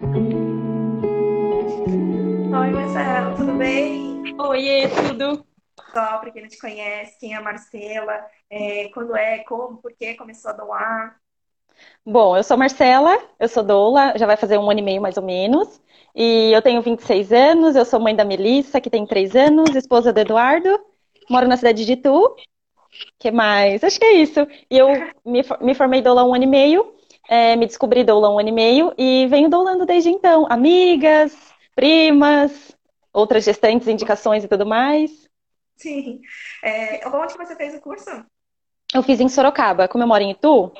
Oi, Marcela, tudo bem? Oiê, tudo? Só para quem não te conhece, quem é a Marcela, é, quando é, como, por que começou a doar? Bom, eu sou Marcela, eu sou doula, já vai fazer um ano e meio mais ou menos. E eu tenho 26 anos, eu sou mãe da Melissa, que tem 3 anos, esposa do Eduardo, moro na cidade de Itu. que mais? Acho que é isso. E eu me, me formei doula há um ano e meio, é, me descobri doula há um ano e meio e venho doulando desde então. Amigas, primas, outras gestantes, indicações e tudo mais. Sim. É, onde você fez o curso? Eu fiz em Sorocaba. Como eu moro em Itu,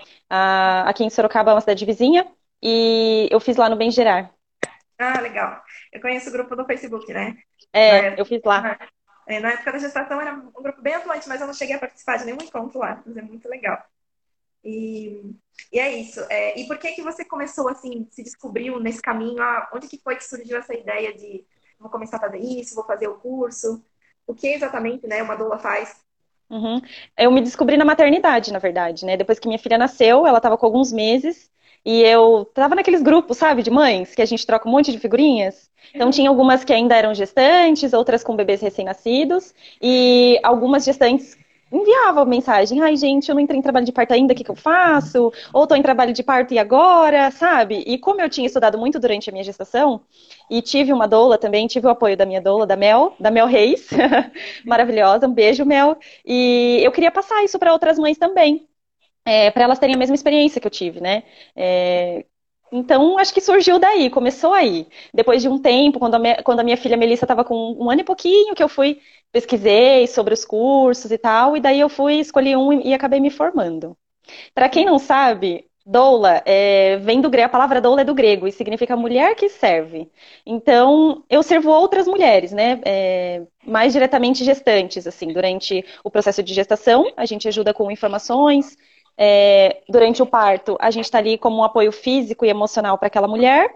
aqui em Sorocaba é uma cidade vizinha, e eu fiz lá no Bem Gerar. Ah, legal. Eu conheço o grupo do Facebook, né? É, eu fiz lá. É, na época da gestação era um grupo bem atuante, mas eu não cheguei a participar de nenhum encontro lá, mas é muito legal. E, e é isso. É, e por que que você começou assim, se descobriu nesse caminho? Ah, onde que foi que surgiu essa ideia de vou começar a fazer isso, vou fazer o curso? O que exatamente, né, uma doula faz? Uhum. Eu me descobri na maternidade, na verdade, né? Depois que minha filha nasceu, ela estava com alguns meses e eu tava naqueles grupos, sabe, de mães, que a gente troca um monte de figurinhas. Então tinha algumas que ainda eram gestantes, outras com bebês recém-nascidos, e algumas gestantes enviavam mensagem, ai gente, eu não entrei em trabalho de parto ainda, o que, que eu faço? Ou estou em trabalho de parto e agora, sabe? E como eu tinha estudado muito durante a minha gestação, e tive uma doula também, tive o apoio da minha doula, da Mel, da Mel Reis, maravilhosa, um beijo, Mel, e eu queria passar isso para outras mães também, é, para elas terem a mesma experiência que eu tive, né? É, então, acho que surgiu daí, começou aí. Depois de um tempo, quando a minha, quando a minha filha Melissa estava com um ano e pouquinho, que eu fui, pesquisei sobre os cursos e tal, e daí eu fui, escolhi um e, e acabei me formando. Para quem não sabe, doula é, vem do grego, a palavra doula é do grego e significa mulher que serve. Então, eu servo outras mulheres, né? É, mais diretamente gestantes, assim, durante o processo de gestação, a gente ajuda com informações, é, durante o parto, a gente está ali como um apoio físico e emocional para aquela mulher.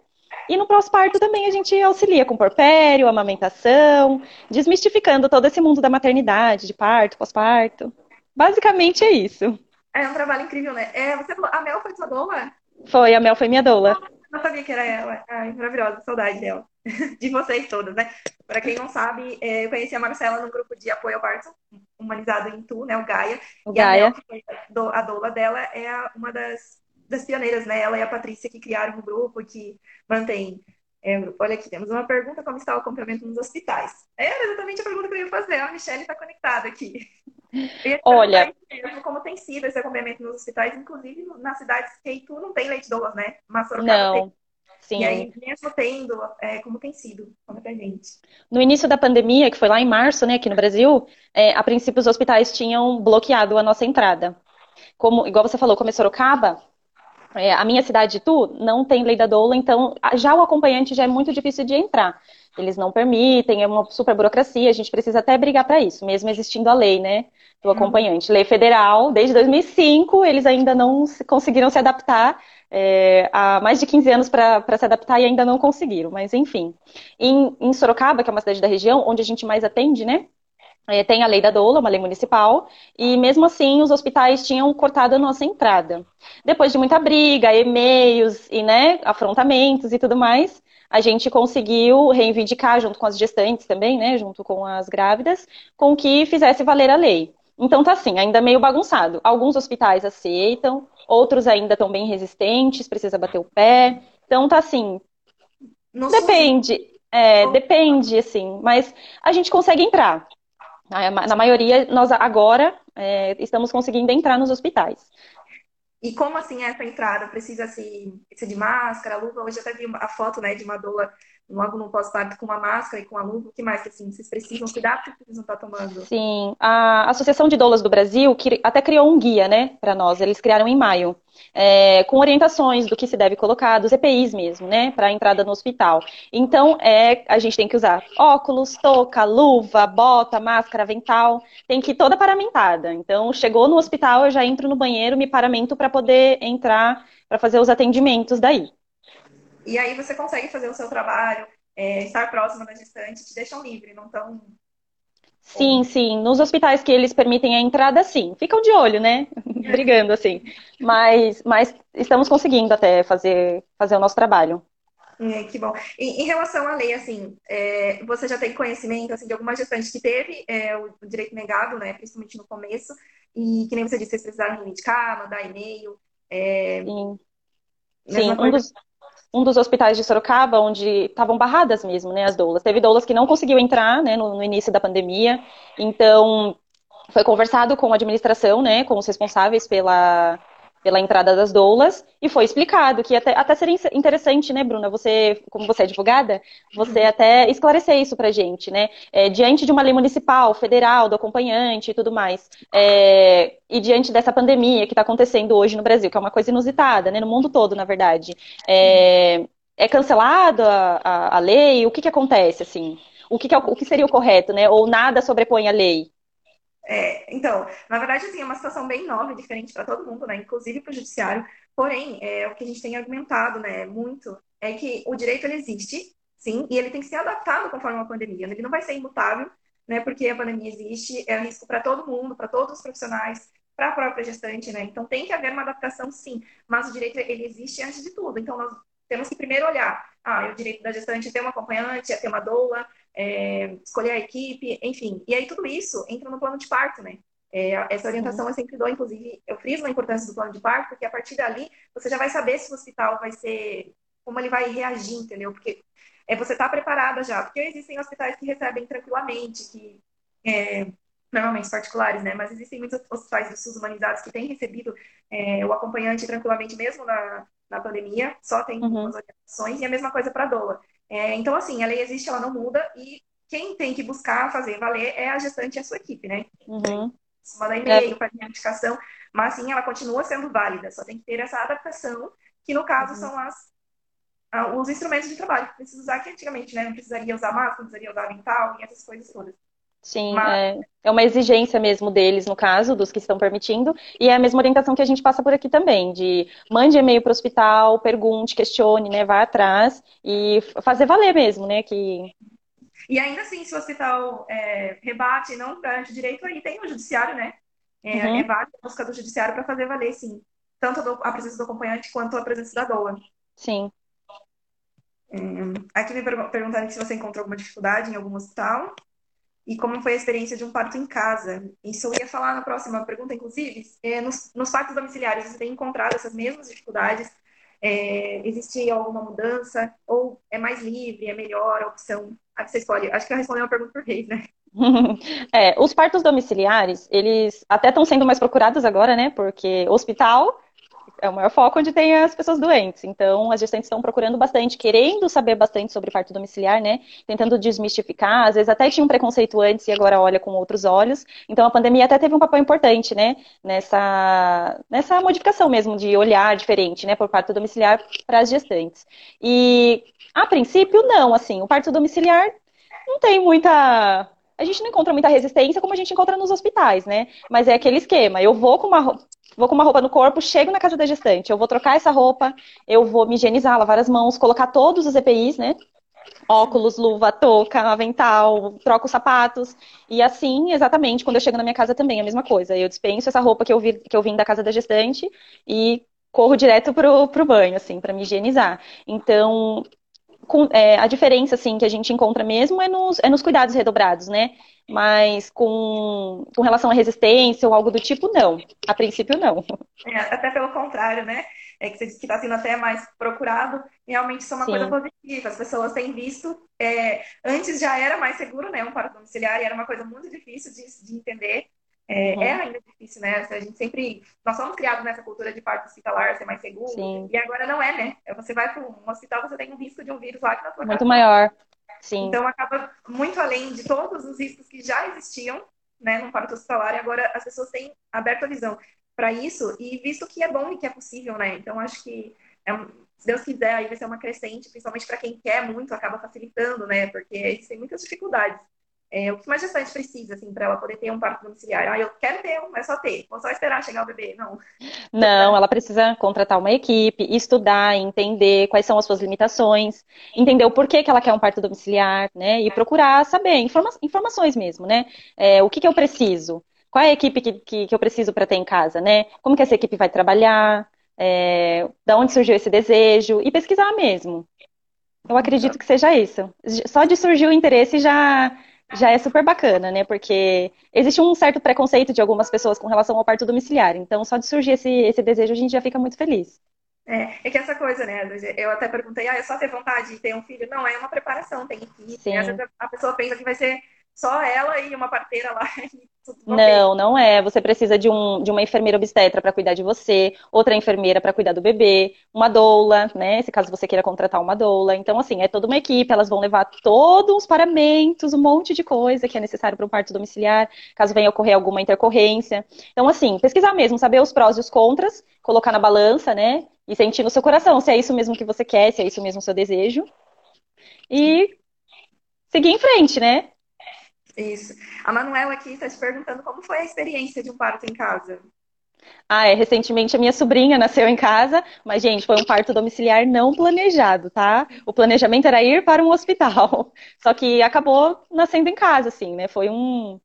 E no pós-parto também a gente auxilia com porpério, amamentação, desmistificando todo esse mundo da maternidade, de parto, pós-parto. Basicamente é isso. É um trabalho incrível, né? É, você falou, a Mel foi sua doula? Foi, a Mel foi minha doula. Não sabia que era ela. Ai, maravilhosa, saudade dela. De vocês todas, né? Para quem não sabe, é, eu conheci a Marcela no grupo de apoio ao parto humanizado em Tu, né? O Gaia. O e Gaia. a, Mel, a doula dela é uma das, das pioneiras, né? Ela e a Patrícia que criaram o grupo que mantém é, Olha aqui, temos uma pergunta: como está o acompanhamento nos hospitais? É exatamente a pergunta que eu ia fazer. A Michelle está conectada aqui. Olha. Como tem sido esse acompanhamento nos hospitais, inclusive nas cidades que tu não tem leite doulas, né? Mas não. Tem. Sim. E aí, mesmo tendo, é, como tem sido? Conta pra gente. No início da pandemia, que foi lá em março, né, aqui no Brasil, é, a princípio os hospitais tinham bloqueado a nossa entrada. Como, igual você falou, como é Sorocaba, é, a minha cidade, Tu, não tem lei da doula, então já o acompanhante já é muito difícil de entrar. Eles não permitem, é uma super burocracia, a gente precisa até brigar para isso, mesmo existindo a lei, né, do uhum. acompanhante. Lei federal, desde 2005, eles ainda não conseguiram se adaptar é, há mais de 15 anos para se adaptar e ainda não conseguiram, mas enfim. Em, em, Sorocaba, que é uma cidade da região, onde a gente mais atende, né? É, tem a lei da doula, uma lei municipal, e mesmo assim os hospitais tinham cortado a nossa entrada. Depois de muita briga, e-mails e né, afrontamentos e tudo mais, a gente conseguiu reivindicar, junto com as gestantes também, né, junto com as grávidas, com que fizesse valer a lei. Então tá assim, ainda meio bagunçado. Alguns hospitais aceitam, outros ainda estão bem resistentes, precisa bater o pé. Então tá assim. Não depende. É, depende, assim, mas a gente consegue entrar. Na maioria, nós agora é, estamos conseguindo entrar nos hospitais. E como assim essa entrada? Precisa se, ser de máscara, luva? Hoje até vi a foto né, de uma doula logo no pós-parto com uma máscara e com a luva, o que mais que assim, vocês precisam cuidar porque precisam estar tomando? Sim, a Associação de Doulas do Brasil que até criou um guia, né, para nós. Eles criaram em maio é, com orientações do que se deve colocar, dos EPIs mesmo, né, para entrada no hospital. Então, é, a gente tem que usar óculos, touca, luva, bota, máscara, avental, tem que ir toda paramentada. Então, chegou no hospital, eu já entro no banheiro, me paramento para poder entrar, para fazer os atendimentos daí. E aí você consegue fazer o seu trabalho, é, estar próximo da gestante, te deixam livre, não tão Sim, sim. Nos hospitais que eles permitem a entrada, sim. Ficam de olho, né? Brigando, assim. Mas, mas estamos conseguindo até fazer, fazer o nosso trabalho. É, que bom. em relação à lei, assim, é, você já tem conhecimento assim, de alguma gestante que teve é, o, o, direito negado, né, principalmente no começo, e que nem você disse, vocês precisaram reivindicar, mandar e-mail. É... Sim, Sim um, dos, um dos hospitais de Sorocaba, onde estavam barradas mesmo, né, as doulas. Teve doulas que não conseguiu entrar, né, no, no início da pandemia, então foi conversado com a administração, né, com os responsáveis pela pela entrada das doulas e foi explicado que até, até seria interessante, né, Bruna, você, como você é advogada, você uhum. até esclarecer isso pra gente, né, é, diante de uma lei municipal, federal, do acompanhante e tudo mais, é, e diante dessa pandemia que está acontecendo hoje no Brasil, que é uma coisa inusitada, né, no mundo todo, na verdade, é, é cancelada a, a, lei? O que que acontece, assim? O que, que é, o que seria o correto, né? Ou nada sobrepõe a lei? É, então, na verdade, assim, é uma situação bem nova e diferente para todo mundo, né? Inclusive para o judiciário. Porém, é, o que a gente tem argumentado, né, muito, é que o direito ele existe, sim, e ele tem que ser adaptado conforme a pandemia. Ele não vai ser imutável, né? Porque a pandemia existe, é risco para todo mundo, para todos os profissionais, para a própria gestante, né? Então tem que haver uma adaptação, sim. Mas o direito ele existe antes de tudo. Então nós temos que primeiro olhar, ah, o direito da gestante é ter uma acompanhante, é ter uma doula, é, escolher a equipe, enfim. E aí tudo isso entra no plano de parto, né? É, essa orientação eu sempre dou, inclusive, eu friso a importância do plano de parto, porque a partir dali você já vai saber se o hospital vai ser, como ele vai reagir, entendeu? Porque é, você está preparada já, porque existem hospitais que recebem tranquilamente, que é, normalmente particulares, né? Mas existem muitos hospitais do SUS humanizados que têm recebido é, o acompanhante tranquilamente, mesmo na, na pandemia, só tem uhum. umas orientações, e a mesma coisa para a doula. É, então, assim, a lei existe, ela não muda, e quem tem que buscar fazer valer é a gestante e a sua equipe, né? Uhum. Manda e-mail, é. faz indicação, mas sim, ela continua sendo válida, só tem que ter essa adaptação, que no caso uhum. são as os instrumentos de trabalho que precisa usar, que antigamente né, não precisaria usar máscara, não precisaria usar avental e essas coisas todas. Sim, Mas... é, é uma exigência mesmo deles, no caso, dos que estão permitindo, e é a mesma orientação que a gente passa por aqui também, de mande e-mail para o hospital, pergunte, questione, né, vá atrás e fazer valer mesmo, né, que... E ainda assim, se o hospital é, rebate e não garante direito, aí tem o judiciário, né, é, uhum. é válido a busca do judiciário para fazer valer, sim, tanto a presença do acompanhante quanto a presença da doa. Sim. É, aqui me perguntaram se você encontrou alguma dificuldade em algum hospital e como foi a experiência de um parto em casa. Isso eu ia falar na próxima pergunta, inclusive. É, nos, nos partos domiciliares, você tem encontrado essas mesmas dificuldades? É, existe alguma mudança? Ou é mais livre, é melhor a opção? A que você escolhe? Acho que eu respondi uma pergunta por vez, né? é, os partos domiciliares, eles até estão sendo mais procurados agora, né? Porque hospital é o maior foco onde tem as pessoas doentes. Então, as gestantes estão procurando bastante, querendo saber bastante sobre parto domiciliar, né? Tentando desmistificar. Às vezes até tinha um preconceito antes e agora olha com outros olhos. Então, a pandemia até teve um papel importante, né? Nessa, nessa modificação mesmo de olhar diferente, né? Por parto domiciliar para as gestantes. E, a princípio, não. Assim, o parto domiciliar não tem muita a gente não encontra muita resistência como a gente encontra nos hospitais, né? Mas é aquele esquema. Eu vou com uma vou com uma roupa no corpo, chego na casa da gestante, eu vou trocar essa roupa, eu vou me higienizar, lavar as mãos, colocar todos os EPIs, né? Óculos, luva, touca, avental, troco os sapatos. E assim, exatamente, quando eu chego na minha casa também, a mesma coisa. Eu dispenso essa roupa que eu, vi, que eu vim da casa da gestante e corro direto pro, pro banho, assim, para me higienizar. Então, com, é, a diferença, assim, que a gente encontra mesmo é nos, é nos cuidados redobrados, né? Mas com, com relação à resistência ou algo do tipo, não. A princípio, não. É, até pelo contrário, né? É que está sendo até mais procurado, realmente isso é uma Sim. coisa positiva. As pessoas têm visto. É, antes já era mais seguro, né? Um parto domiciliar e era uma coisa muito difícil de, de entender. É, uhum. é, ainda difícil, né? A gente sempre. Nós somos criados nessa cultura de parto hospitalar ser mais seguro. Sim. E agora não é, né? Você vai para um hospital, você tem um risco de um vírus lá que na sua Muito casa. maior. Sim. Então acaba muito além de todos os riscos que já existiam, né, no parto hospitalar, e agora as pessoas têm aberto a visão para isso e visto que é bom e que é possível, né? Então acho que é, se Deus quiser aí vai ser uma crescente, principalmente para quem quer muito, acaba facilitando, né? Porque existem muitas dificuldades. É, o que uma gestante precisa, assim, para ela poder ter um parto domiciliar? Ah, eu quero ter um, é só ter, vou só esperar chegar o bebê. Não. Não, ela precisa contratar uma equipe, estudar, entender quais são as suas limitações, entender o porquê que ela quer um parto domiciliar, né? E procurar saber, informa informações mesmo, né? É, o que, que eu preciso? Qual é a equipe que, que, que eu preciso para ter em casa, né? Como que essa equipe vai trabalhar? É, da onde surgiu esse desejo? E pesquisar mesmo. Eu acredito que seja isso. Só de surgir o interesse já já é super bacana, né? Porque existe um certo preconceito de algumas pessoas com relação ao parto domiciliar. Então, só de surgir esse, esse desejo, a gente já fica muito feliz. É, é que essa coisa, né? Eu até perguntei, ah, é só ter vontade de ter um filho? Não, é uma preparação, tem que. Sim. Às vezes a pessoa pensa que vai ser só ela e uma parteira lá. Não, não é. Você precisa de, um, de uma enfermeira obstetra para cuidar de você, outra enfermeira para cuidar do bebê, uma doula, né? Se caso você queira contratar uma doula. Então, assim, é toda uma equipe, elas vão levar todos os paramentos, um monte de coisa que é necessário para um parto domiciliar, caso venha ocorrer alguma intercorrência. Então, assim, pesquisar mesmo, saber os prós e os contras, colocar na balança, né? E sentir no seu coração se é isso mesmo que você quer, se é isso mesmo o seu desejo. E seguir em frente, né? Isso. A Manuela aqui está te perguntando como foi a experiência de um parto em casa. Ah, é. Recentemente a minha sobrinha nasceu em casa, mas, gente, foi um parto domiciliar não planejado, tá? O planejamento era ir para um hospital. Só que acabou nascendo em casa, assim, né? Foi um.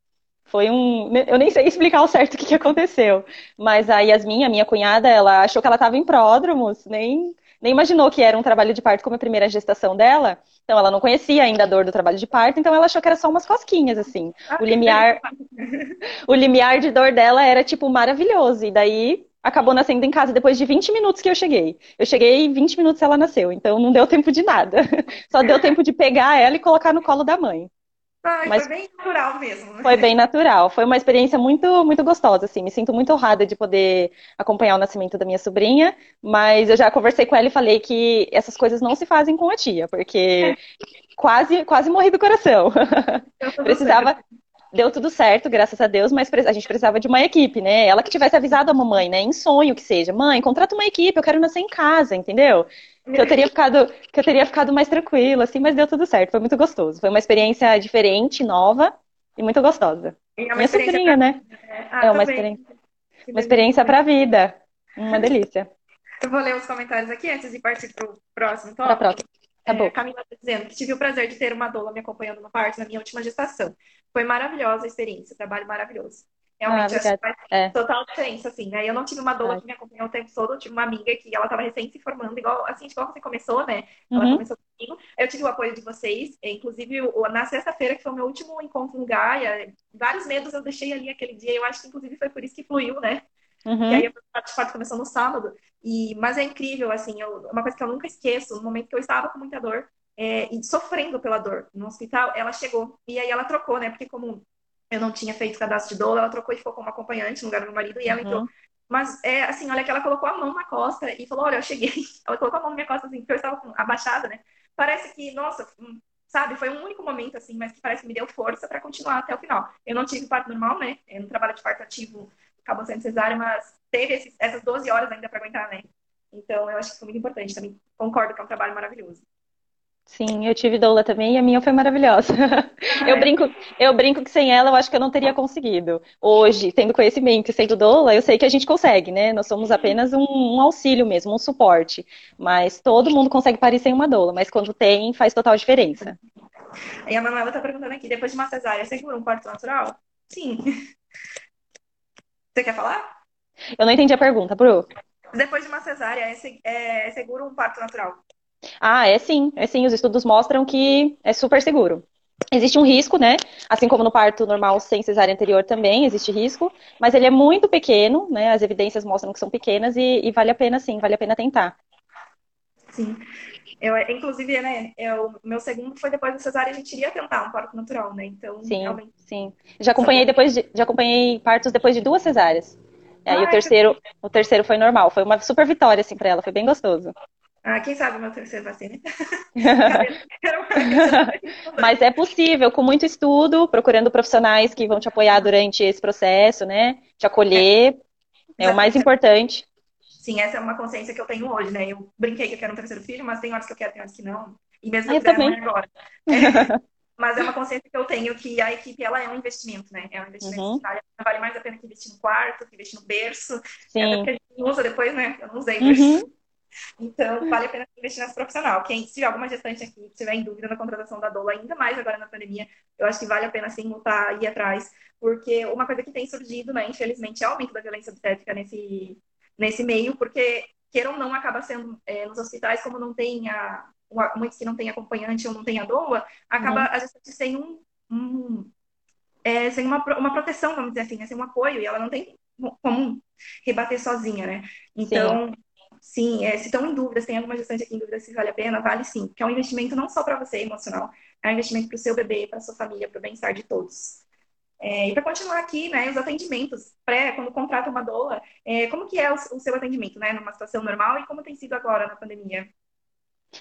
Foi um. Eu nem sei explicar o certo o que, que aconteceu. Mas a Yasmin, a minha cunhada, ela achou que ela estava em pródromos, nem nem imaginou que era um trabalho de parto como a primeira gestação dela. Então ela não conhecia ainda a dor do trabalho de parto, então ela achou que era só umas cosquinhas, assim. O limiar, o limiar de dor dela era, tipo, maravilhoso. E daí acabou nascendo em casa depois de 20 minutos que eu cheguei. Eu cheguei e 20 minutos ela nasceu, então não deu tempo de nada. Só deu tempo de pegar ela e colocar no colo da mãe. Ai, Mas foi bem natural mesmo. Foi bem natural. Foi uma experiência muito, muito gostosa, assim. Me sinto muito honrada de poder acompanhar o nascimento da minha sobrinha. Mas eu já conversei com ela e falei que essas coisas não se fazem com a tia, porque quase, quase morri do coração. Precisava. Certo. Deu tudo certo, graças a Deus, mas a gente precisava de uma equipe, né? Ela que tivesse avisado a mamãe, né? Em sonho que seja. Mãe, contrata uma equipe, eu quero nascer em casa, entendeu? Que eu teria ficado que eu teria ficado mais tranquila, assim, mas deu tudo certo, foi muito gostoso. Foi uma experiência diferente, nova e muito gostosa. E é Minha sobrinha, pra... né? É, ah, é uma experiência, uma experiência para a vida. Uma delícia. Eu vou ler os comentários aqui antes de partir para o próximo tópico. Tá, tá bom. É, Camila está dizendo que tive o prazer de ter uma doula me acompanhando no parto na minha última gestação. Foi maravilhosa a experiência, trabalho maravilhoso. Realmente, ah, acho que faz é. total diferença, assim, né? Eu não tive uma doula que me acompanhou o tempo todo, eu tive uma amiga que ela estava recém se formando, igual, assim, igual você começou, né? Ela uhum. começou comigo. Eu tive o apoio de vocês, inclusive na sexta-feira, que foi o meu último encontro no Gaia, vários medos eu deixei ali aquele dia, eu acho que inclusive foi por isso que fluiu, né? Uhum. E aí a parte começou no sábado. E, mas é incrível, assim, eu, uma coisa que eu nunca esqueço, no momento que eu estava com muita dor, é, e sofrendo pela dor no hospital, ela chegou. E aí ela trocou, né? Porque como eu não tinha feito cadastro de dor, ela trocou e ficou como acompanhante no lugar do meu marido e ela uhum. entrou. Mas é assim, olha que ela colocou a mão na costa e falou: Olha, eu cheguei. Ela colocou a mão na minha costa, assim, porque eu estava abaixada, né? Parece que, nossa, hum, sabe, foi um único momento, assim, mas que parece que me deu força para continuar até o final. Eu não tive parto normal, né? Eu não trabalho de parto ativo, acabou sendo cesárea, mas teve esses, essas 12 horas ainda para aguentar, né? Então, eu acho que foi muito importante também. Concordo que é um trabalho maravilhoso. Sim, eu tive doula também e a minha foi maravilhosa. Ah, eu, brinco, eu brinco que sem ela eu acho que eu não teria conseguido. Hoje, tendo conhecimento e sendo doula, eu sei que a gente consegue, né? Nós somos apenas um, um auxílio mesmo, um suporte. Mas todo mundo consegue parir sem uma doula, mas quando tem, faz total diferença. E a Manuela tá perguntando aqui, depois de uma cesárea, segura um parto natural? Sim. Você quer falar? Eu não entendi a pergunta, Bru. Depois de uma cesárea, é, é seguro um parto natural? Ah, é sim, é sim. Os estudos mostram que é super seguro. Existe um risco, né? Assim como no parto normal sem cesárea anterior também existe risco, mas ele é muito pequeno, né? As evidências mostram que são pequenas e, e vale a pena sim, vale a pena tentar. Sim. Eu, inclusive, né, eu, meu segundo foi depois da cesárea, a gente iria tentar um parto natural, né? Então, sim, realmente... sim. Já acompanhei depois de, já acompanhei partos depois de duas cesáreas. Aí ah, o terceiro, que... o terceiro foi normal, foi uma super vitória assim para ela, foi bem gostoso. Ah, quem sabe o meu terceiro vacina. Mas é possível, com muito estudo, procurando profissionais que vão te apoiar durante esse processo, né? Te acolher. É, é o mais importante. Sim, essa é uma consciência que eu tenho hoje, né? Eu brinquei que eu quero um terceiro filho, mas tem horas que eu quero, tem horas que não. E mesmo que não é agora. É, mas é uma consciência que eu tenho que a equipe ela é um investimento, né? É um investimento uhum. vale mais a pena que investir no quarto, que investir no berço. Sim. Até porque a gente usa depois, né? Eu não usei berço. Uhum. Então, vale a pena investir nessa profissional. Quem, se alguma gestante aqui tiver em dúvida na contratação da doula, ainda mais agora na pandemia, eu acho que vale a pena sim lutar e ir atrás, porque uma coisa que tem surgido, né, infelizmente, é o aumento da violência obstétrica nesse, nesse meio, porque, queira ou não, acaba sendo é, nos hospitais, como não tem a, muitos que não têm acompanhante ou não têm a doula, acaba uhum. a gestante sem um, um é, sem uma, uma proteção, vamos dizer assim, né? sem um apoio, e ela não tem como rebater sozinha, né? Então, sim, sim é, se estão em dúvidas, tem alguma gestante aqui em dúvida se vale a pena, vale sim, porque é um investimento não só para você emocional, é um investimento para o seu bebê, para sua família, para o bem-estar de todos. É, e para continuar aqui, né, os atendimentos, pré, quando contrata uma doula, é, como que é o, o, seu atendimento, né, numa situação normal e como tem sido agora na pandemia?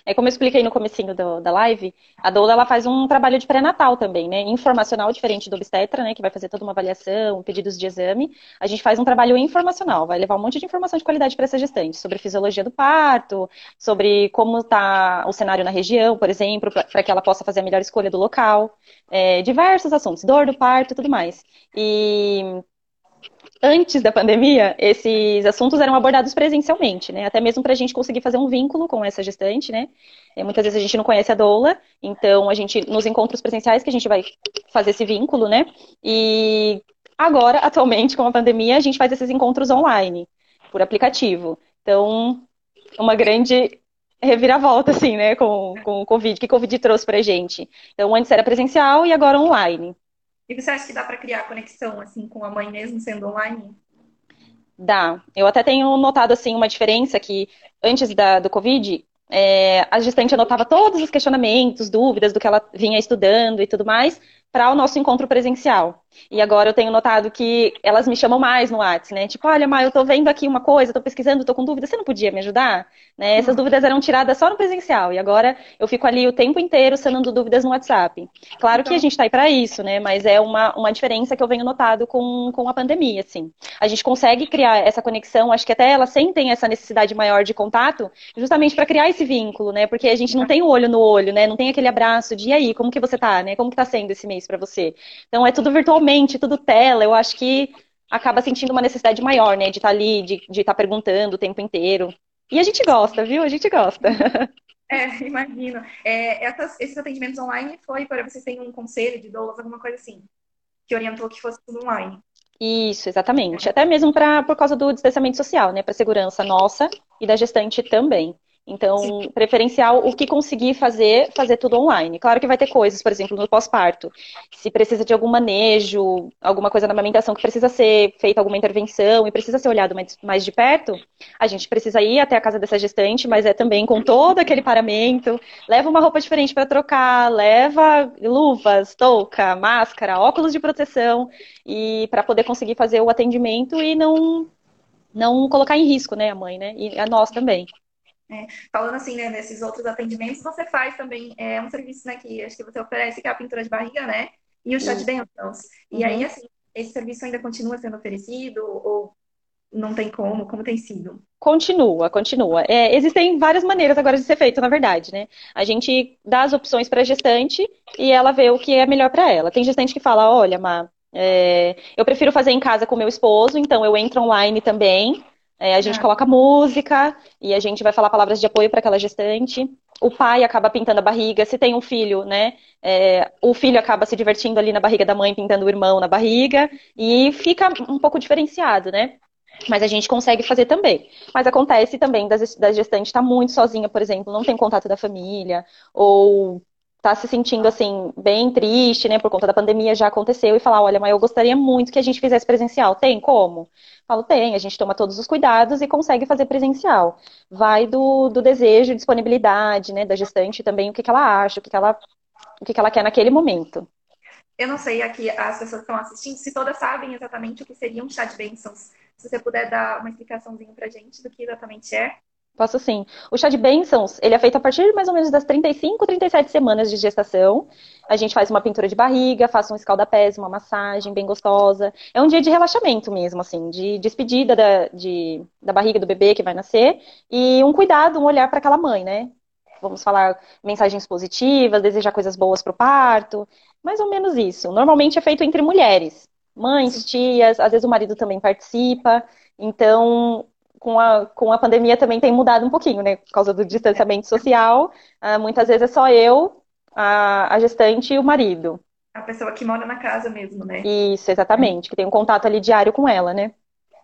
É como eu expliquei no comecinho do, da live, a doula ela faz um trabalho de pré-natal também, né? Informacional diferente do obstetra, né? Que vai fazer toda uma avaliação, pedidos de exame. A gente faz um trabalho informacional, vai levar um monte de informação de qualidade para essa gestante, sobre fisiologia do parto, sobre como está o cenário na região, por exemplo, para que ela possa fazer a melhor escolha do local. É, diversos assuntos, dor do parto tudo mais. E antes da pandemia, esses assuntos eram abordados presencialmente, né? Até mesmo para a gente conseguir fazer um vínculo com essa gestante, né? E muitas vezes a gente não conhece a doula, então a gente, nos encontros presenciais, que a gente vai fazer esse vínculo, né? E agora, atualmente, com a pandemia, a gente faz esses encontros online, por aplicativo. Então, uma grande reviravolta, assim, né, com, com o Covid, que o Covid trouxe pra gente. Então, antes era presencial e agora online. E você acha que dá para criar conexão assim com a mãe mesmo sendo online? Dá. Eu até tenho notado assim uma diferença que antes da, do Covid, é, a gestante anotava todos os questionamentos, dúvidas do que ela vinha estudando e tudo mais para o nosso encontro presencial. E agora eu tenho notado que elas me chamam mais no WhatsApp, né? Tipo, olha, Má, eu tô vendo aqui uma coisa, tô pesquisando, tô com dúvida, você não podia me ajudar? Né? Essas uhum. dúvidas eram tiradas só no presencial, e agora eu fico ali o tempo inteiro sanando dúvidas no WhatsApp. Claro então... que a gente tá aí para isso, né? Mas é uma, uma diferença que eu venho notado com, com a pandemia, assim. A gente consegue criar essa conexão, acho que até elas sentem essa necessidade maior de contato, justamente para criar esse vínculo, né? Porque a gente não tem o olho no olho, né? Não tem aquele abraço de, e aí, como que você tá, né? Como que tá sendo esse mês para você? Então é tudo virtualmente tudo tela, eu acho que acaba sentindo uma necessidade maior, né? De estar tá ali, de estar tá perguntando o tempo inteiro. E a gente gosta, viu? A gente gosta. É, imagino. É, essas, esses atendimentos online foi para vocês terem um conselho de doulas, alguma coisa assim, que orientou que fosse tudo online. Isso, exatamente. Até mesmo pra, por causa do distanciamento social, né? Para segurança nossa e da gestante também. Então, preferencial, o que conseguir fazer, fazer tudo online. Claro que vai ter coisas, por exemplo, no pós-parto. Se precisa de algum manejo, alguma coisa na amamentação que precisa ser feita alguma intervenção e precisa ser olhado mais, mais de perto, a gente precisa ir até a casa dessa gestante, mas é também com todo aquele paramento. Leva uma roupa diferente para trocar, leva luvas, touca, máscara, óculos de proteção e para poder conseguir fazer o atendimento e não não colocar em risco, né, a mãe, né? E a nós também. É, falando assim, né, nesses outros atendimentos, você faz também é, um serviço, né, que acho que você oferece, que é a pintura de barriga, né, e o chá de bênçãos. E aí, uhum. assim, esse serviço ainda continua sendo oferecido ou não tem como? Como tem sido? Continua, continua. É, existem várias maneiras agora de ser feito, na verdade, né? A gente dá as opções para a gestante e ela vê o que é melhor para ela. Tem gestante que fala, olha, Má, é, eu prefiro fazer em casa com meu esposo, então eu entro online também. É, a gente é. coloca música e a gente vai falar palavras de apoio para aquela gestante. O pai acaba pintando a barriga. Se tem um filho, né? É, o filho acaba se divertindo ali na barriga da mãe, pintando o irmão na barriga. E fica um pouco diferenciado, né? Mas a gente consegue fazer também. Mas acontece também da gestante estar tá muito sozinha, por exemplo, não tem contato da família, ou tá se sentindo assim bem triste, né, por conta da pandemia já aconteceu e falar, olha, mas eu gostaria muito que a gente fizesse presencial. Tem como? Falo, tem, a gente toma todos os cuidados e consegue fazer presencial. Vai do, do desejo, disponibilidade, né, da gestante também, o que, que ela acha, o que, que ela o que, que ela quer naquele momento. Eu não sei aqui, as pessoas que estão assistindo, se todas sabem exatamente o que seria um chá de bênçãos. Se você puder dar uma explicaçãozinha pra gente do que exatamente é. Posso sim. O chá de bênçãos, ele é feito a partir mais ou menos das 35, 37 semanas de gestação. A gente faz uma pintura de barriga, faz um escaldapés, uma massagem bem gostosa. É um dia de relaxamento mesmo, assim, de despedida da, de, da barriga do bebê que vai nascer e um cuidado, um olhar para aquela mãe, né? Vamos falar mensagens positivas, desejar coisas boas para o parto, mais ou menos isso. Normalmente é feito entre mulheres, mães, tias, às vezes o marido também participa. Então, com a, com a pandemia também tem mudado um pouquinho, né? Por causa do distanciamento social. Uh, muitas vezes é só eu, a, a gestante e o marido. A pessoa que mora na casa mesmo, né? Isso, exatamente. Que tem um contato ali diário com ela, né?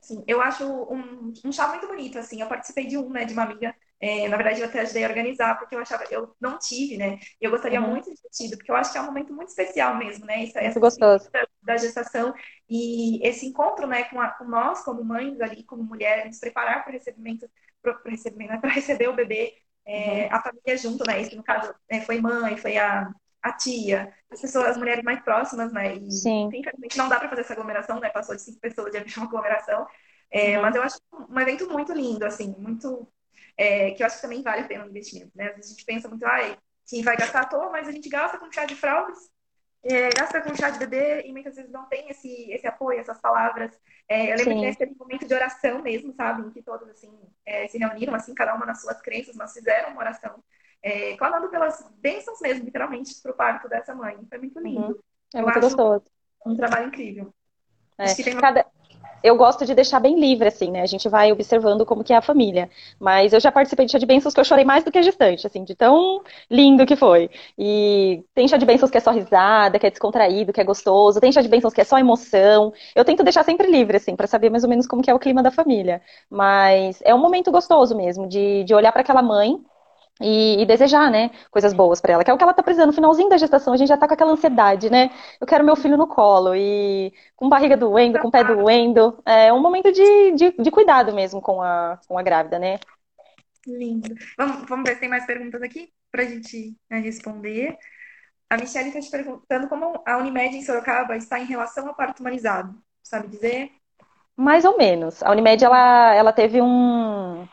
Sim, eu acho um, um chá muito bonito, assim. Eu participei de um, né, de uma amiga É, na verdade, eu até ajudei a organizar, porque eu achava, eu não tive, né? E eu gostaria uhum. muito de ter tido, porque eu acho que é um momento muito especial mesmo, né? Isso, muito gostoso. Da, gestação e esse encontro, né, com, a, com nós, como mães ali, como mulheres, nos preparar para o recebimento, para recebimento, né, para receber o bebê, é, uhum. a família junto, né? Isso no caso é, foi mãe, foi a, a tia, as pessoas, as mulheres mais próximas, né? E Sim. infelizmente não dá para fazer essa aglomeração, né? Passou de cinco pessoas, já uma aglomeração. É, uhum. Mas eu acho um evento muito lindo, assim, muito é, que eu acho que também vale a pena o investimento, né? Às vezes a gente pensa muito, ai, que vai gastar à toa, mas a gente gasta com chá de fraldas, é, gasta com chá de bebê e muitas vezes não tem esse, esse apoio, essas palavras. É, eu lembro Sim. que nesse momento de oração mesmo, sabe? Em que todos, assim, é, se reuniram, assim, cada uma nas suas crenças, mas fizeram uma oração, é, clamando pelas bênçãos mesmo, literalmente, para o parto dessa mãe. Foi muito lindo. Uhum. É muito gostoso. Um trabalho incrível. É. Acho que tem uma... Cada eu gosto de deixar bem livre, assim, né? A gente vai observando como que é a família. Mas eu já participei de chá de bênçãos que eu chorei mais do que a gestante, assim, de tão lindo que foi. E tem chá de bênçãos que é só risada, que é descontraído, que é gostoso. Tem chá de bênçãos que é só emoção. Eu tento deixar sempre livre, assim, para saber mais ou menos como que é o clima da família. Mas é um momento gostoso mesmo, de, de olhar para aquela mãe e, e, desejar, né, coisas boas para ela, que é o que ela tá precisando. No finalzinho da gestação, a gente já tá com aquela ansiedade, né? Eu quero meu filho no colo e com barriga doendo, com pé doendo. É um momento de, de, de cuidado mesmo com a, com a grávida, né? Lindo. Vamos, vamos ver se tem mais perguntas aqui pra gente né, responder. A Michelle está te perguntando como a Unimed em Sorocaba está em relação ao parto humanizado. Sabe dizer? Mais ou menos. A Unimed, ela, ela teve um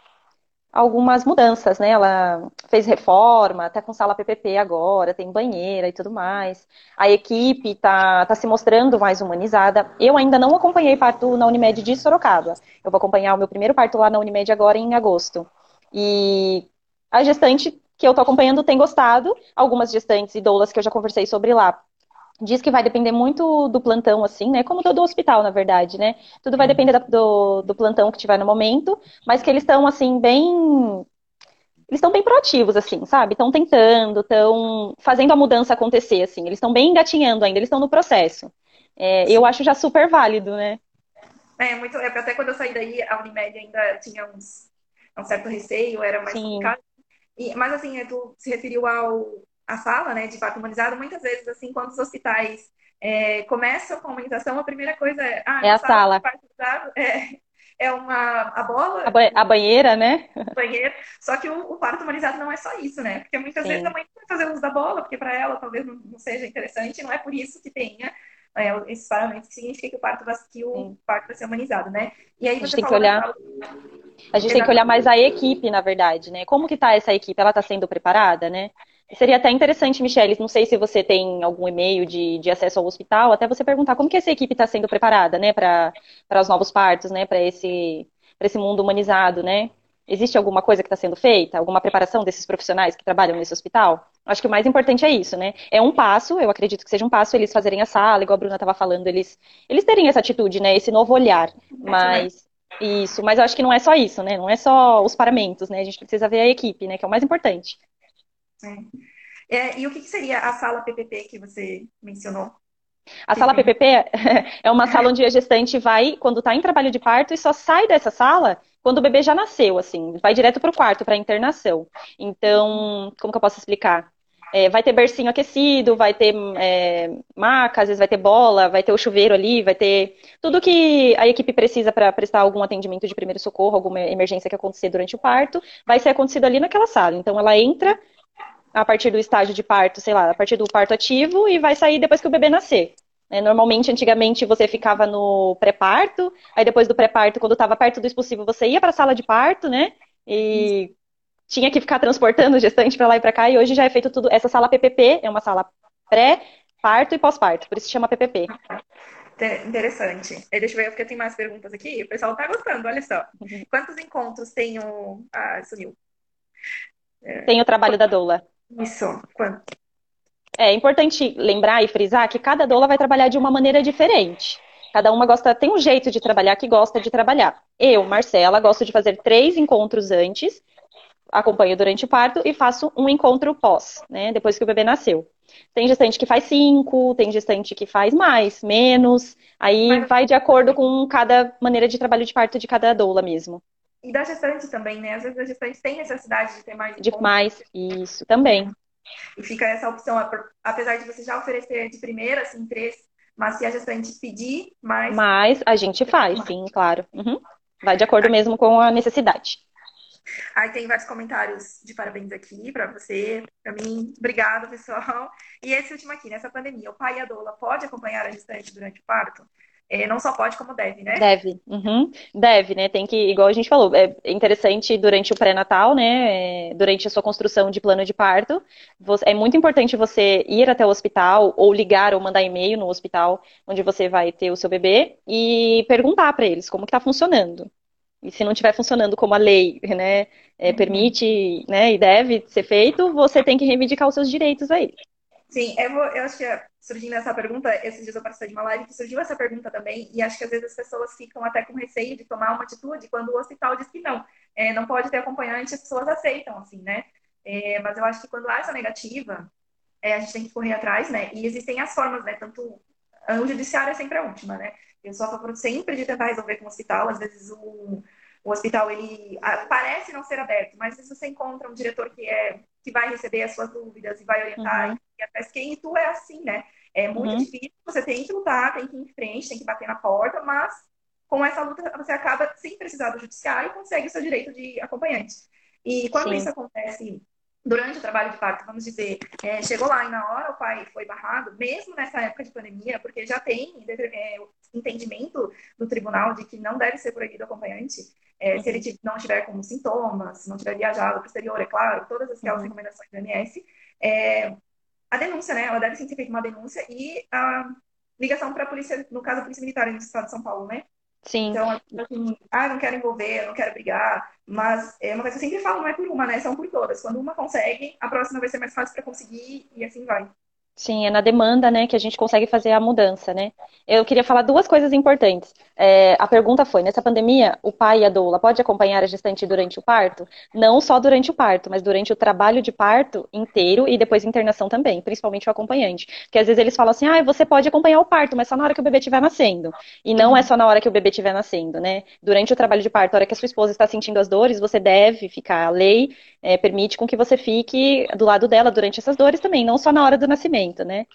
algumas mudanças, né? Ela fez reforma, até com sala PPP agora, tem banheira e tudo mais. A equipe tá, tá se mostrando mais humanizada. Eu ainda não acompanhei parto na Unimed de Sorocaba. Eu vou acompanhar o meu primeiro parto lá na Unimed agora em agosto. E a gestante que eu tô acompanhando tem gostado. Algumas gestantes e doulas que eu já conversei sobre lá diz que vai depender muito do plantão, assim, né? Como todo hospital, na verdade, né? Tudo vai depender do, do plantão que tiver no momento, mas que eles estão, assim, bem. Eles estão bem proativos, assim, sabe? Estão tentando, estão fazendo a mudança acontecer, assim. Eles estão bem engatinhando ainda, eles estão no processo. É, eu acho já super válido, né? É, muito. É, até quando eu saí daí, a Unimed ainda tinha uns, um certo receio, era mais Sim. complicado. E, mas, assim, tu se referiu ao, a sala né, de parto humanizado, muitas vezes, assim, quando os hospitais é, começam com a humanização, a primeira coisa é, ah, é a sala. sala. É, é uma a bola. A, ba a banheira, né? Banheira. Só que o, o, parto humanizado não é só isso, né? Porque muitas Sim. vezes a mãe vai fazer uso da bola, porque para ela talvez não, não, seja interessante, não é por isso que tenha é, esses parâmetros que significa que o parto vai, que o parto vai ser humanizado, né? E aí a gente tem que olhar. A gente tem que olhar mais a equipe, na verdade, né? Como que tá essa equipe? Ela está sendo preparada, né? Seria até interessante, Michele, não sei se você tem algum e-mail de, de acesso ao hospital, até você perguntar como que essa equipe está sendo preparada, né, para os novos partos, né, para esse, esse mundo humanizado, né? Existe alguma coisa que está sendo feita? Alguma preparação desses profissionais que trabalham nesse hospital? Acho que o mais importante é isso, né? É um passo, eu acredito que seja um passo eles fazerem a sala, igual a Bruna estava falando, eles, eles terem essa atitude, né? Esse novo olhar. Mas. Isso, mas eu acho que não é só isso, né? Não é só os paramentos, né? A gente precisa ver a equipe, né? Que é o mais importante. É. É, e o que, que seria a sala PPP que você mencionou? A sala PPP é uma sala onde a gestante vai quando está em trabalho de parto e só sai dessa sala quando o bebê já nasceu, assim, vai direto para o quarto, para internação. Então, como que eu posso explicar? É, vai ter bercinho aquecido, vai ter é, maca, às vezes vai ter bola, vai ter o chuveiro ali, vai ter tudo que a equipe precisa para prestar algum atendimento de primeiro socorro, alguma emergência que acontecer durante o parto, vai ser acontecido ali naquela sala. Então ela entra a partir do estágio de parto, sei lá, a partir do parto ativo e vai sair depois que o bebê nascer. É, normalmente, antigamente, você ficava no pré-parto, aí depois do pré-parto, quando estava perto do expulsivo, você ia para a sala de parto, né? E tinha que ficar transportando o gestante para lá e para cá, e hoje já é feito tudo. Essa sala PPP é uma sala pré-parto e pós-parto, por isso se chama PPP. Interessante. Deixa eu ver, porque tem mais perguntas aqui. O pessoal tá gostando, olha só. Uhum. Quantos encontros tem o. Ah, sumiu. É... Tem o trabalho da doula. Isso. Quanto? É importante lembrar e frisar que cada doula vai trabalhar de uma maneira diferente. Cada uma gosta, tem um jeito de trabalhar que gosta de trabalhar. Eu, Marcela, gosto de fazer três encontros antes acompanho durante o parto e faço um encontro pós, né? Depois que o bebê nasceu. Tem gestante que faz cinco, tem gestante que faz mais, menos. Aí vai de acordo com cada maneira de trabalho de parto de cada doula mesmo. E da gestante também, né? Às vezes a gestante tem necessidade de ter mais. De mais, isso, também. E fica essa opção, apesar de você já oferecer de primeira, assim, três, mas se a gestante pedir mais. Mas a gente faz, sim, claro. Uhum. Vai de acordo mesmo com a necessidade. Aí tem vários comentários de parabéns aqui para você, para mim. Obrigado, pessoal. E esse último aqui, nessa pandemia, o pai e a doula pode acompanhar a gestante durante o parto? É, não só pode, como deve, né? Deve, uhum. deve, né? Tem que, igual a gente falou, é interessante durante o pré-natal, né? É, durante a sua construção de plano de parto, é muito importante você ir até o hospital, ou ligar, ou mandar e-mail no hospital onde você vai ter o seu bebê e perguntar para eles como que tá funcionando. E se não estiver funcionando como a lei, né, é, uhum. permite, né, e deve ser feito, você tem que reivindicar os seus direitos aí. Sim, eu, vou, eu acho que surgindo essa pergunta, esses dias eu participei de uma live que surgiu essa pergunta também, e acho que às vezes as pessoas ficam até com receio de tomar uma atitude quando o hospital diz que não, é, não pode ter acompanhante, as pessoas aceitam, assim, né? É, mas eu acho que quando há essa negativa, é, a gente tem que correr atrás, né? E existem as formas, né? Tanto o judiciário é sempre a última, né? Eu sou a favor sempre de tentar resolver com o hospital. Às vezes o, o hospital ele parece não ser aberto, mas se você encontra um diretor que é que vai receber as suas dúvidas e vai orientar, uhum. E até quem tu é assim, né? É muito uhum. difícil, você tem que lutar, tem que ir em frente, tem que bater na porta, mas com essa luta você acaba sem precisar do judiciário e consegue o seu direito de acompanhante. E quando Sim. isso acontece durante o trabalho de parto, vamos dizer, é, chegou lá e na hora o pai foi barrado, mesmo nessa época de pandemia, porque já tem é, entendimento do tribunal de que não deve ser proibido acompanhante, é, uhum. se ele não tiver como sintomas, se não tiver viajado para o exterior, é claro, todas aquelas uhum. recomendações do MS, é, a denúncia, né, ela deve ser feita uma denúncia e a ligação para a polícia, no caso a polícia militar do estado de São Paulo, né, Sim. Então, assim, ah, não quero envolver, não quero brigar, mas é uma coisa que eu sempre falo, não é por uma, né? São por todas. Quando uma consegue, a próxima vai ser mais fácil para conseguir e assim vai. Sim, é na demanda, né, que a gente consegue fazer a mudança, né? Eu queria falar duas coisas importantes. É, a pergunta foi, nessa pandemia, o pai e a doula pode acompanhar a gestante durante o parto? Não só durante o parto, mas durante o trabalho de parto inteiro e depois internação também, principalmente o acompanhante. Porque às vezes eles falam assim, ah, você pode acompanhar o parto, mas só na hora que o bebê estiver nascendo. E não é só na hora que o bebê estiver nascendo, né? Durante o trabalho de parto, a hora que a sua esposa está sentindo as dores, você deve ficar. A lei é, permite com que você fique do lado dela durante essas dores também, não só na hora do nascimento, né?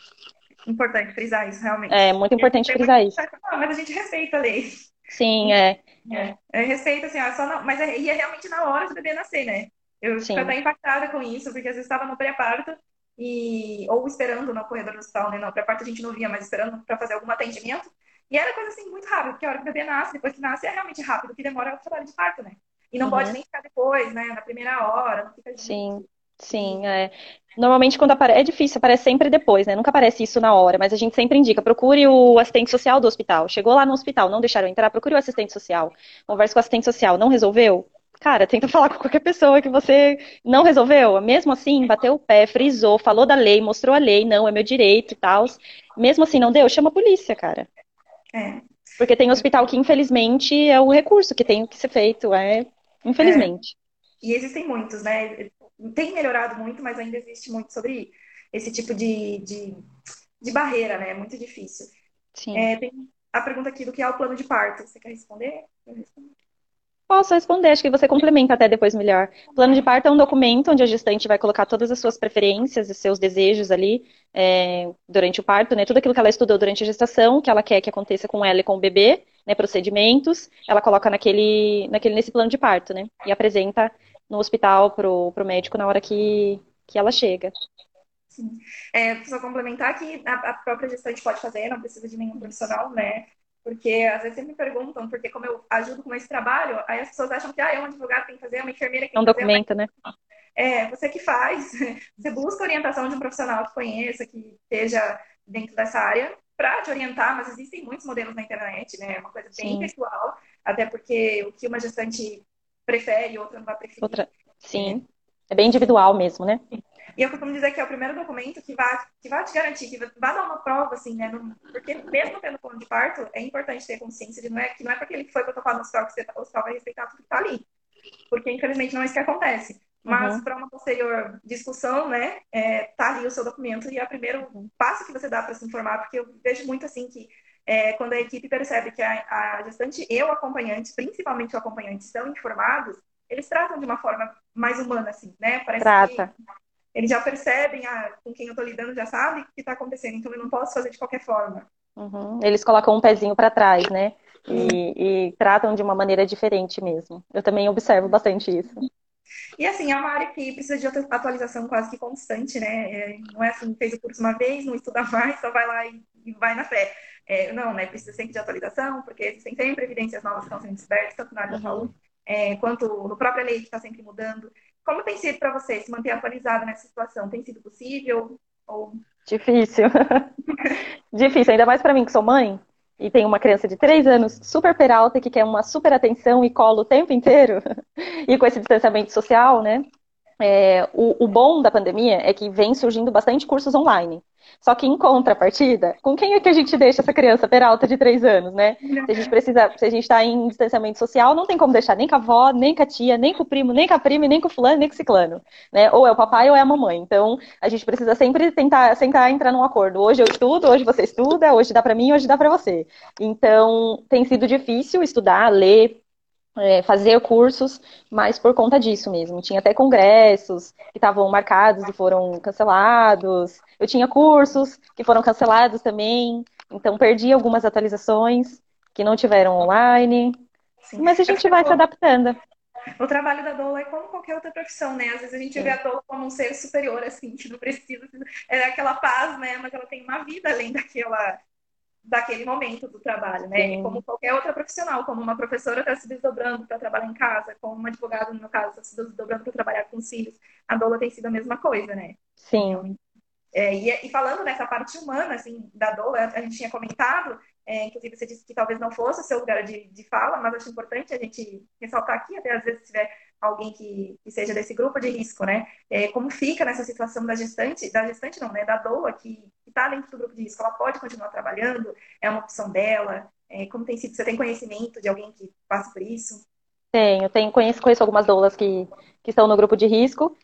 Importante frisar isso, realmente. É, muito importante frisar isso. Não, mas a gente respeita a lei. Sim, é. É, é respeita, assim, ó, só não, mas é, e é realmente na hora do bebê nascer, né? Eu Sim. fico até impactada com isso, porque às vezes estava no pré-parto e ou esperando no corredor do hospital, né? No pré-parto a gente não via, mas esperando para fazer algum atendimento. E era coisa assim muito rápida, porque a hora que o bebê nasce, depois que nasce, é realmente rápido, o que demora é o trabalho de parto, né? E não uhum. pode nem ficar depois, né? Na primeira hora, não fica Sim. Sim, é. Normalmente quando aparece, é difícil, aparece sempre depois, né? Nunca aparece isso na hora, mas a gente sempre indica, procure o assistente social do hospital. Chegou lá no hospital, não deixaram entrar, procure o assistente social. Converse com o assistente social, não resolveu? Cara, tenta falar com qualquer pessoa que você não resolveu. Mesmo assim, bateu o pé, frisou, falou da lei, mostrou a lei, não, é meu direito e tal. Mesmo assim, não deu, chama a polícia, cara. É. Porque tem hospital que, infelizmente, é o recurso que tem que ser feito, é Infelizmente. É. E existem muitos, né? Tem melhorado muito, mas ainda existe muito sobre esse tipo de, de, de barreira, né? É muito difícil. Sim. É, tem a pergunta aqui do que é o plano de parto. Você quer responder? Posso responder, acho que você complementa até depois melhor. O plano de parto é um documento onde a gestante vai colocar todas as suas preferências e seus desejos ali é, durante o parto, né? Tudo aquilo que ela estudou durante a gestação, que ela quer que aconteça com ela e com o bebê, né? Procedimentos, ela coloca naquele, naquele nesse plano de parto, né? E apresenta no hospital pro, pro médico na hora que, que ela chega. Sim. É, só complementar que a, a própria gestante pode fazer, não precisa de nenhum profissional, né? Porque às vezes sempre me perguntam, porque como eu ajudo com esse trabalho, aí as pessoas acham que ah, é um advogado que tem que fazer, é uma enfermeira que tem é um que documento, fazer. né? É, você que faz, você busca orientação de um profissional que conheça, que esteja dentro dessa área, para te orientar, mas existem muitos modelos na internet, né? É uma coisa bem Sim. pessoal, até porque o que uma gestante prefere, outra não vai preferir. Outra... Sim, é bem individual mesmo, né? E eu costumo dizer que é o primeiro documento que vai, que vai te garantir, que vai dar uma prova, assim, né? porque mesmo tendo plano de parto, é importante ter consciência de não é, que não é porque ele foi protocolo no hospital que você, o hospital vai respeitar tudo que está ali. Porque, infelizmente, não é isso que acontece. Mas, uhum. para uma posterior discussão, né, é, tá ali o seu documento e é o primeiro passo que você dá para se informar, porque eu vejo muito, assim, que é, quando a equipe percebe que a, a gestante e o acompanhante, principalmente o acompanhante, estão informados, eles tratam de uma forma mais humana, assim, né? Parece Trata. que eles já percebem ah, com quem eu estou lidando, já sabe o que está acontecendo, então eu não posso fazer de qualquer forma. Uhum. Eles colocam um pezinho para trás, né? E, e, tratam de uma maneira diferente mesmo. Eu também observo bastante isso. E assim, é uma área que precisa de atualização quase que constante, né? É, não é assim, fez o curso uma vez, não estuda mais, só vai lá e, e vai na fé. É, não, né? Precisa sempre de atualização, porque existem sempre evidências novas que estão sendo descobertas, tanto na área uhum. da saúde, é, quanto no própria lei que está sempre mudando. Como tem sido para você se manter atualizado nessa situação? Tem sido possível? Ou... Difícil. Difícil, ainda mais para mim que sou mãe e tenho uma criança de 3 anos super peralta que quer uma super atenção e colo o tempo inteiro, e com esse distanciamento social, né? É, o, o, bom da pandemia é que vem surgindo bastante cursos online. Só que em contrapartida, com quem é que a gente deixa essa criança peralta de três anos, né? Se a gente precisa, se a gente está em distanciamento social, não tem como deixar nem com a avó, nem com a tia, nem com o primo, nem com a prima, nem com o fulano, nem com o ciclano, né? Ou é o papai ou é a mamãe. Então, a gente precisa sempre tentar, tentar entrar num acordo. Hoje eu estudo, hoje você estuda, hoje dá para mim, hoje dá para você. Então, tem sido difícil estudar, ler, é, fazer cursos, mas por conta disso mesmo. Tinha até congressos que estavam marcados e foram cancelados. Eu tinha cursos que foram cancelados também. Então perdi algumas atualizações que não tiveram online. Sim. Mas a gente vai se adaptando. O trabalho da doula é como qualquer outra profissão, né? Às vezes a gente Sim. vê a doula como um ser superior, assim, que não precisa. É aquela paz, né? Mas ela tem uma vida além daquela daquele momento do trabalho, né? Sim. Como qualquer outra profissional, como uma professora está se desdobrando para trabalhar em casa, como uma advogada, no meu caso, está se desdobrando para trabalhar com os filhos, a doula tem sido a mesma coisa, né? Sim. Então, é, e, e, falando nessa parte humana, assim, da doula, a gente tinha comentado, é, inclusive você disse que talvez não fosse o seu lugar de, de fala, mas acho importante a gente ressaltar aqui, até às vezes se tiver alguém que, que seja desse grupo de risco, né? É, como fica nessa situação da gestante, da gestante não, né? Da doula que está dentro do grupo de risco, ela pode continuar trabalhando, é uma opção dela. É, como tem sido? Você tem conhecimento de alguém que passa por isso? Tenho, tenho conheço, conheço algumas doulas que, que estão no grupo de risco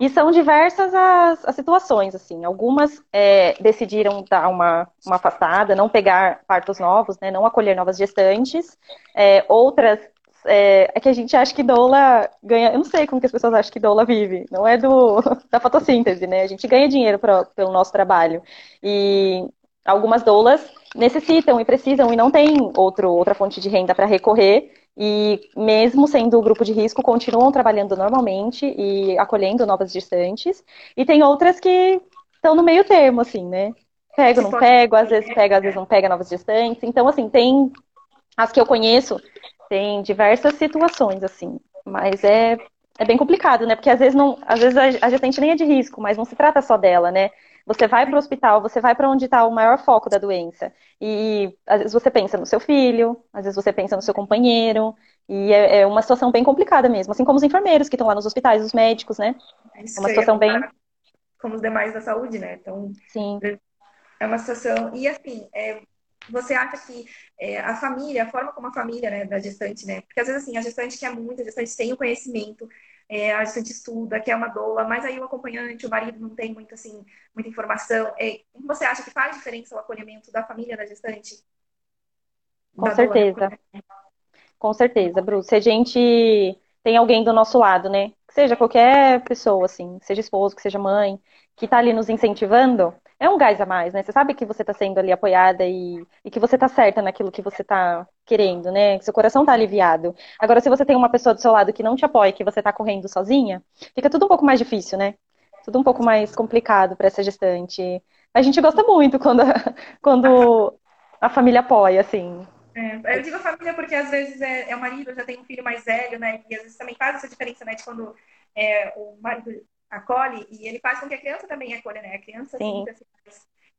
e são diversas as, as situações, assim. Algumas é, decidiram dar uma, uma afastada, não pegar partos novos, né, não acolher novas gestantes. É, outras é, é, que a gente acha que doula ganha. Eu não sei como que as pessoas acham que doula vive. Não é do da fotossíntese, né? A gente ganha dinheiro pra, pelo nosso trabalho. E algumas doulas necessitam e precisam e não tem outro, outra fonte de renda para recorrer. E mesmo sendo o grupo de risco, continuam trabalhando normalmente e acolhendo novas gestantes. E tem outras que estão no meio termo, assim, né? Pego, não pego, às vezes pega, às vezes não pega novas gestantes. Então, assim, tem as que eu conheço tem diversas situações, assim. Mas é, é bem complicado, né? Porque às vezes, não, às vezes a gestante nem é de risco, mas não se trata só dela, né? Você vai para o hospital, você vai para onde está o maior foco da doença. E às vezes você pensa no seu filho, às vezes você pensa no seu companheiro. E é, é uma situação bem complicada mesmo. Assim como os enfermeiros que estão lá nos hospitais, os médicos, né? Isso é uma situação bem. Como os demais da saúde, né? Então, Sim. É uma situação. E assim, é, você acha que é, a família, a forma como a família né, da gestante, né? Porque às vezes assim, a gestante quer muito, a gestante tem o conhecimento, é, a gestante estuda, quer uma doula, mas aí o acompanhante, o marido não tem muito, assim, muita informação. É, você acha que faz diferença o acolhimento da família da gestante? Com da certeza. Doula? Com certeza, Bruce. Se a gente tem alguém do nosso lado, né? Que seja qualquer pessoa, assim, seja esposo, que seja mãe, que está ali nos incentivando, é um gás a mais, né? Você sabe que você está sendo ali apoiada e, e que você está certa naquilo que você está querendo, né? Que seu coração está aliviado. Agora, se você tem uma pessoa do seu lado que não te apoia, que você está correndo sozinha, fica tudo um pouco mais difícil, né? Tudo um pouco mais complicado para essa gestante. A gente gosta muito quando, quando a família apoia, assim. É, eu digo a família porque às vezes é, é o marido, já tem um filho mais velho, né? E às vezes também faz essa diferença, né? De quando é, o marido acolhe e ele faz com que a criança também acolha, né? A criança sinta assim,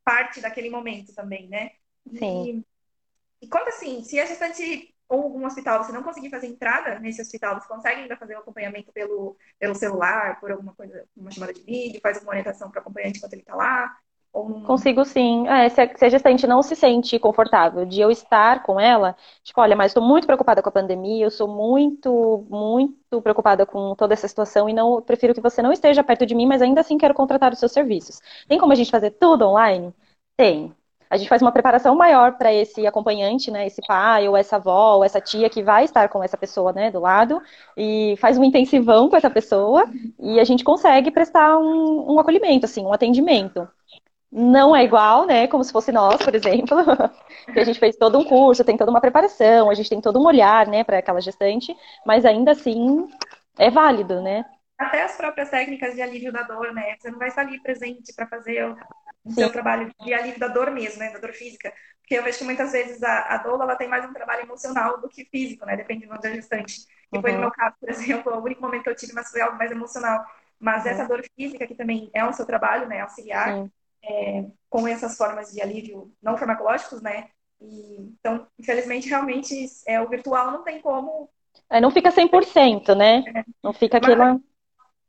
parte daquele momento também, né? Sim. E, e conta assim, se a gestante ou algum hospital você não conseguir fazer entrada nesse hospital, você consegue ainda fazer o acompanhamento pelo, pelo celular, por alguma coisa, uma chamada de vídeo, faz uma orientação para o acompanhante enquanto ele está lá? Consigo sim. É, se, a, se a gestante não se sente confortável de eu estar com ela, tipo, olha, mas estou muito preocupada com a pandemia, eu sou muito, muito preocupada com toda essa situação e não prefiro que você não esteja perto de mim, mas ainda assim quero contratar os seus serviços. Tem como a gente fazer tudo online? Tem. a gente faz uma preparação maior para esse acompanhante, né? Esse pai, ou essa avó, ou essa tia que vai estar com essa pessoa, né, do lado, e faz um intensivão com essa pessoa, e a gente consegue prestar um, um acolhimento, assim, um atendimento. Não é igual, né? Como se fosse nós, por exemplo, que a gente fez todo um curso, tem toda uma preparação, a gente tem todo um olhar, né, para aquela gestante, mas ainda assim é válido, né? Até as próprias técnicas de alívio da dor, né? Você não vai estar ali presente para fazer o seu trabalho de alívio da dor mesmo, né? Da dor física. Porque eu vejo que muitas vezes a, a dor ela tem mais um trabalho emocional do que físico, né? Dependendo da gestante. E uhum. foi no meu caso, por exemplo, o único momento que eu tive, mas foi algo mais emocional. Mas uhum. essa dor física, que também é o seu trabalho, né? Auxiliar, é, com essas formas de alívio não farmacológicos, né? E, então, infelizmente, realmente, é, o virtual não tem como. É, não fica 100%, né? É. Não fica aquela.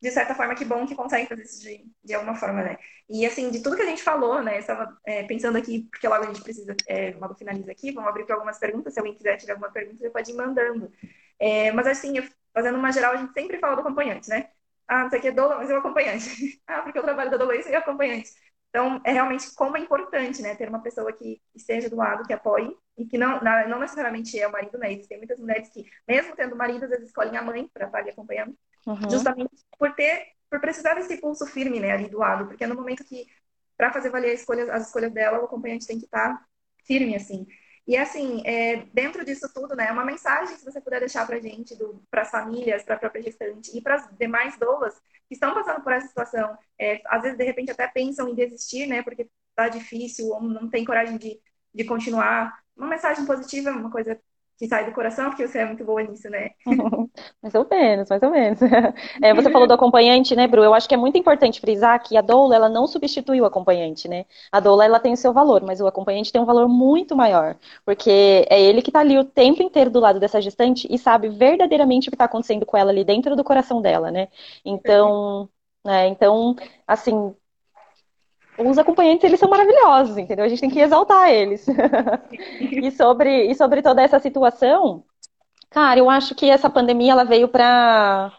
De certa forma, que bom que consegue fazer isso de, de alguma forma, né? E, assim, de tudo que a gente falou, né? Eu estava é, pensando aqui, porque logo a gente precisa, é, logo finaliza aqui, vamos abrir para algumas perguntas. Se alguém quiser tiver alguma pergunta, você pode ir mandando. É, mas, assim, fazendo uma geral, a gente sempre fala do acompanhante, né? Ah, não sei o que é doula, mas é o acompanhante. ah, porque eu trabalho da doença e acompanhante. Então, é realmente como é importante, né, ter uma pessoa que esteja do lado, que apoie, e que não, não necessariamente é o marido, né? Existem muitas mulheres que, mesmo tendo marido, às vezes escolhem a mãe para estar ali acompanhando, uhum. justamente por ter, por precisar desse pulso firme, né, ali do lado, porque é no momento que, para fazer valer as escolhas, as escolhas dela, o acompanhante tem que estar firme, assim. E assim, é, dentro disso tudo, né, uma mensagem se você puder deixar pra gente, para as famílias, para a própria gestante e para as demais doulas que estão passando por essa situação, é, às vezes de repente até pensam em desistir, né, porque tá difícil ou não tem coragem de, de continuar. Uma mensagem positiva, uma coisa que sai do coração, porque você é muito boa nisso, né? mais ou menos, mais ou menos. É, você falou do acompanhante, né, Bru? Eu acho que é muito importante frisar que a doula, ela não substitui o acompanhante, né? A doula, ela tem o seu valor, mas o acompanhante tem um valor muito maior, porque é ele que está ali o tempo inteiro do lado dessa gestante e sabe verdadeiramente o que está acontecendo com ela ali dentro do coração dela, né? Então, é, então, assim, os acompanhantes, eles são maravilhosos, entendeu? A gente tem que exaltar eles. e, sobre, e sobre toda essa situação, cara, eu acho que essa pandemia, ela veio para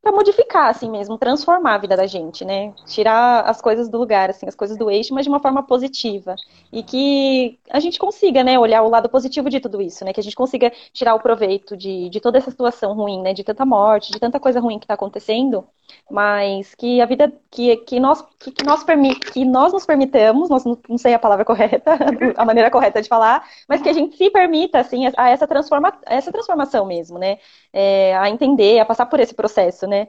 para modificar, assim mesmo, transformar a vida da gente, né? Tirar as coisas do lugar, assim, as coisas do eixo, mas de uma forma positiva. E que a gente consiga, né, olhar o lado positivo de tudo isso, né? Que a gente consiga tirar o proveito de, de toda essa situação ruim, né? De tanta morte, de tanta coisa ruim que está acontecendo, mas que a vida, que, que, nós, que, que nós, permit, que nós nos permitamos, nós não, sei a palavra correta, a maneira correta de falar, mas que a gente se permita, assim, a essa, transforma, a essa transformação mesmo, né? É, a entender, a passar por esse processo, né?